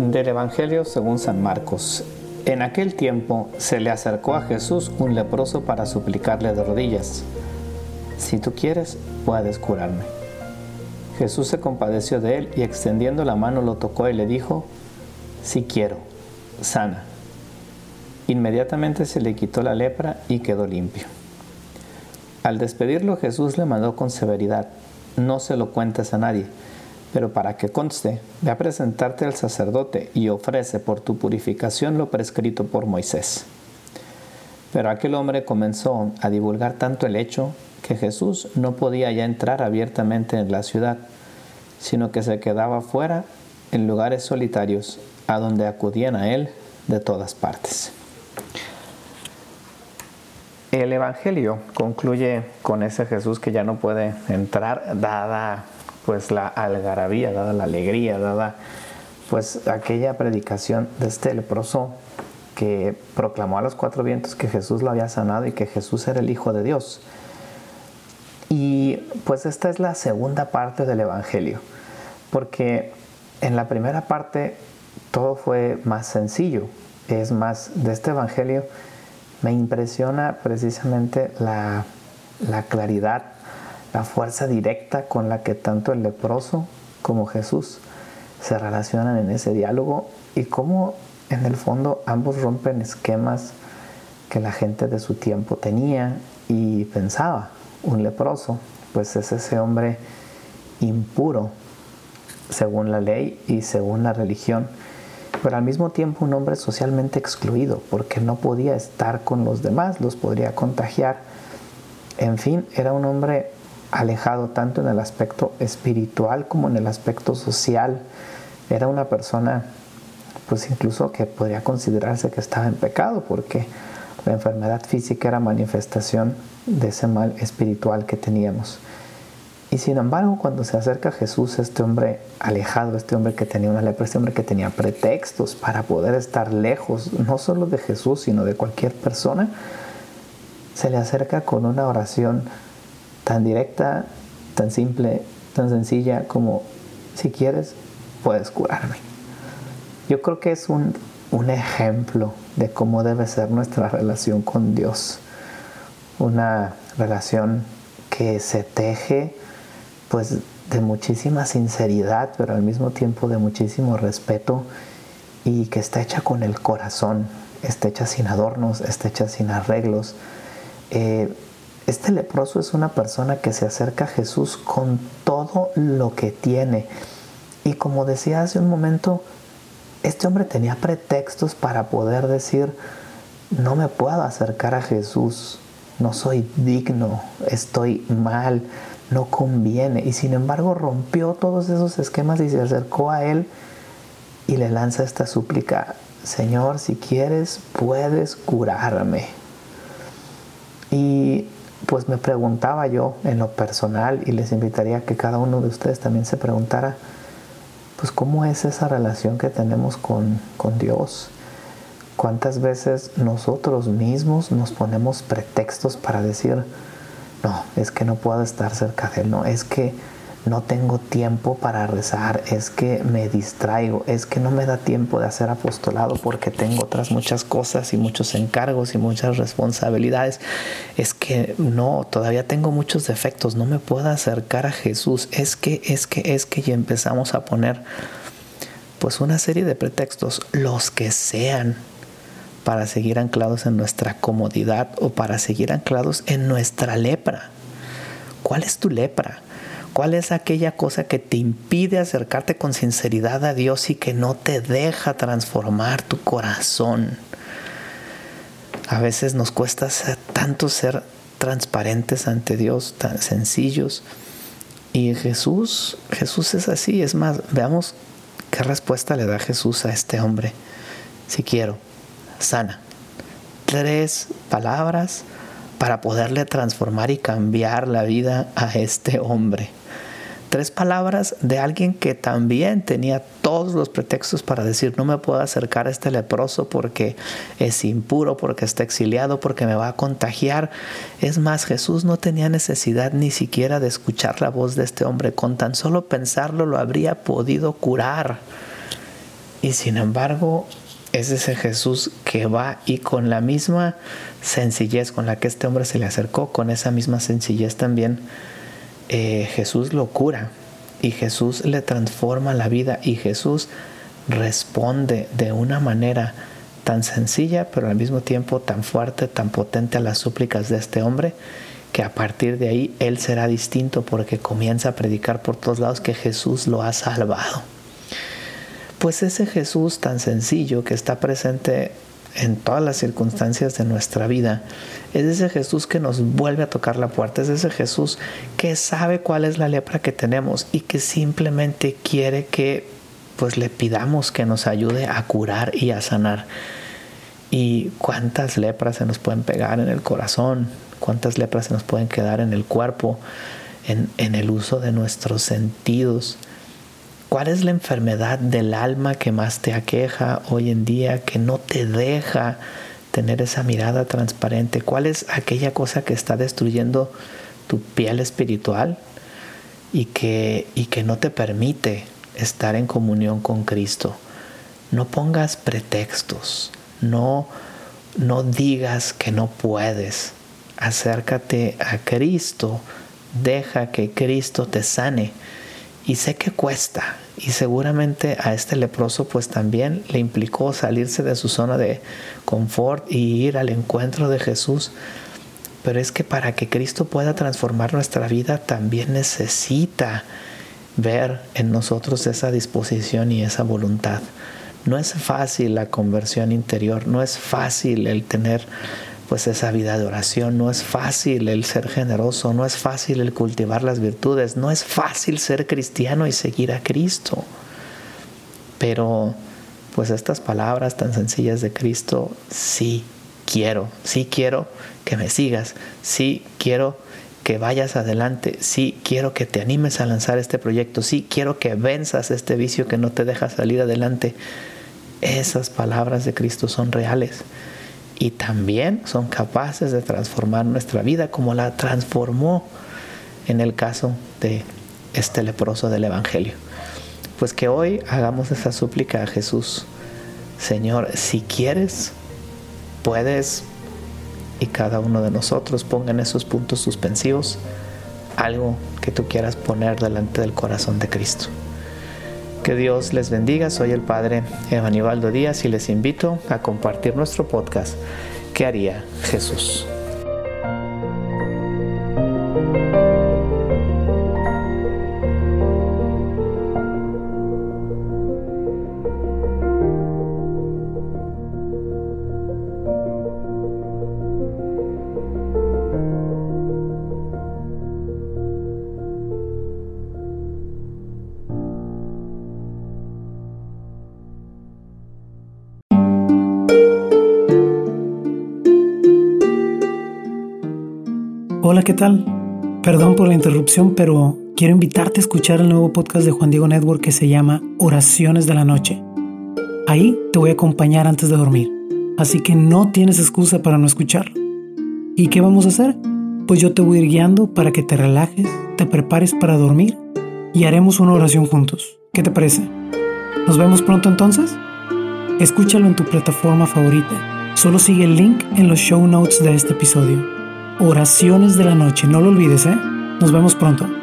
Del Evangelio según San Marcos. En aquel tiempo se le acercó a Jesús un leproso para suplicarle de rodillas, Si tú quieres, puedes curarme. Jesús se compadeció de él y extendiendo la mano lo tocó y le dijo, Si quiero, sana. Inmediatamente se le quitó la lepra y quedó limpio. Al despedirlo Jesús le mandó con severidad, no se lo cuentes a nadie pero para que conste, ve a presentarte al sacerdote y ofrece por tu purificación lo prescrito por Moisés. Pero aquel hombre comenzó a divulgar tanto el hecho que Jesús no podía ya entrar abiertamente en la ciudad, sino que se quedaba fuera en lugares solitarios a donde acudían a él de todas partes. El Evangelio concluye con ese Jesús que ya no puede entrar dada pues la algarabía, dada la alegría, dada pues aquella predicación de este leproso que proclamó a los cuatro vientos que Jesús lo había sanado y que Jesús era el Hijo de Dios. Y pues esta es la segunda parte del Evangelio, porque en la primera parte todo fue más sencillo, es más, de este Evangelio me impresiona precisamente la, la claridad la fuerza directa con la que tanto el leproso como Jesús se relacionan en ese diálogo y cómo en el fondo ambos rompen esquemas que la gente de su tiempo tenía y pensaba. Un leproso, pues es ese hombre impuro según la ley y según la religión, pero al mismo tiempo un hombre socialmente excluido porque no podía estar con los demás, los podría contagiar. En fin, era un hombre alejado tanto en el aspecto espiritual como en el aspecto social. Era una persona, pues incluso que podría considerarse que estaba en pecado, porque la enfermedad física era manifestación de ese mal espiritual que teníamos. Y sin embargo, cuando se acerca a Jesús, este hombre alejado, este hombre que tenía una lepra, este hombre que tenía pretextos para poder estar lejos, no solo de Jesús, sino de cualquier persona, se le acerca con una oración tan directa, tan simple, tan sencilla como si quieres, puedes curarme. Yo creo que es un, un ejemplo de cómo debe ser nuestra relación con Dios. Una relación que se teje pues de muchísima sinceridad, pero al mismo tiempo de muchísimo respeto y que está hecha con el corazón, está hecha sin adornos, está hecha sin arreglos. Eh, este leproso es una persona que se acerca a Jesús con todo lo que tiene. Y como decía hace un momento, este hombre tenía pretextos para poder decir, no me puedo acercar a Jesús, no soy digno, estoy mal, no conviene. Y sin embargo rompió todos esos esquemas y se acercó a él y le lanza esta súplica, Señor, si quieres, puedes curarme. Y pues me preguntaba yo en lo personal y les invitaría a que cada uno de ustedes también se preguntara, pues cómo es esa relación que tenemos con, con Dios. ¿Cuántas veces nosotros mismos nos ponemos pretextos para decir, no, es que no puedo estar cerca de Él, no, es que no tengo tiempo para rezar, es que me distraigo, es que no me da tiempo de hacer apostolado porque tengo otras muchas cosas y muchos encargos y muchas responsabilidades, es no, todavía tengo muchos defectos, no me puedo acercar a Jesús, es que, es que, es que ya empezamos a poner pues una serie de pretextos, los que sean, para seguir anclados en nuestra comodidad o para seguir anclados en nuestra lepra. ¿Cuál es tu lepra? ¿Cuál es aquella cosa que te impide acercarte con sinceridad a Dios y que no te deja transformar tu corazón? A veces nos cuesta tanto ser transparentes ante Dios, tan sencillos. Y Jesús, Jesús es así. Es más, veamos qué respuesta le da Jesús a este hombre. Si quiero, sana. Tres palabras para poderle transformar y cambiar la vida a este hombre. Tres palabras de alguien que también tenía todos los pretextos para decir no me puedo acercar a este leproso porque es impuro, porque está exiliado, porque me va a contagiar. Es más, Jesús no tenía necesidad ni siquiera de escuchar la voz de este hombre. Con tan solo pensarlo lo habría podido curar. Y sin embargo, es ese Jesús que va y con la misma sencillez con la que este hombre se le acercó, con esa misma sencillez también, eh, Jesús lo cura y Jesús le transforma la vida y Jesús responde de una manera tan sencilla, pero al mismo tiempo tan fuerte, tan potente a las súplicas de este hombre, que a partir de ahí él será distinto porque comienza a predicar por todos lados que Jesús lo ha salvado. Pues ese Jesús tan sencillo que está presente en todas las circunstancias de nuestra vida, es ese Jesús que nos vuelve a tocar la puerta, es ese Jesús que sabe cuál es la lepra que tenemos y que simplemente quiere que pues le pidamos que nos ayude a curar y a sanar. Y cuántas lepras se nos pueden pegar en el corazón, cuántas lepras se nos pueden quedar en el cuerpo, en, en el uso de nuestros sentidos. ¿Cuál es la enfermedad del alma que más te aqueja hoy en día, que no te deja tener esa mirada transparente? ¿Cuál es aquella cosa que está destruyendo tu piel espiritual y que, y que no te permite estar en comunión con Cristo. No pongas pretextos, no, no digas que no puedes. Acércate a Cristo, deja que Cristo te sane. Y sé que cuesta, y seguramente a este leproso pues también le implicó salirse de su zona de confort y ir al encuentro de Jesús. Pero es que para que Cristo pueda transformar nuestra vida también necesita ver en nosotros esa disposición y esa voluntad. No es fácil la conversión interior, no es fácil el tener pues esa vida de oración, no es fácil el ser generoso, no es fácil el cultivar las virtudes, no es fácil ser cristiano y seguir a Cristo. Pero pues estas palabras tan sencillas de Cristo, sí quiero, sí quiero que me sigas, sí quiero que vayas adelante, sí quiero que te animes a lanzar este proyecto, sí quiero que venzas este vicio que no te deja salir adelante. Esas palabras de Cristo son reales y también son capaces de transformar nuestra vida como la transformó en el caso de este leproso del Evangelio. Pues que hoy hagamos esa súplica a Jesús. Señor, si quieres, puedes y cada uno de nosotros pongan esos puntos suspensivos algo que tú quieras poner delante del corazón de Cristo. Que Dios les bendiga. Soy el Padre Evanibaldo Díaz y les invito a compartir nuestro podcast ¿Qué haría Jesús? Hola, ¿qué tal? Perdón por la interrupción, pero quiero invitarte a escuchar el nuevo podcast de Juan Diego Network que se llama Oraciones de la Noche. Ahí te voy a acompañar antes de dormir, así que no tienes excusa para no escucharlo. ¿Y qué vamos a hacer? Pues yo te voy a ir guiando para que te relajes, te prepares para dormir y haremos una oración juntos. ¿Qué te parece? ¿Nos vemos pronto entonces? Escúchalo en tu plataforma favorita. Solo sigue el link en los show notes de este episodio oraciones de la noche. No lo olvides, ¿eh? Nos vemos pronto.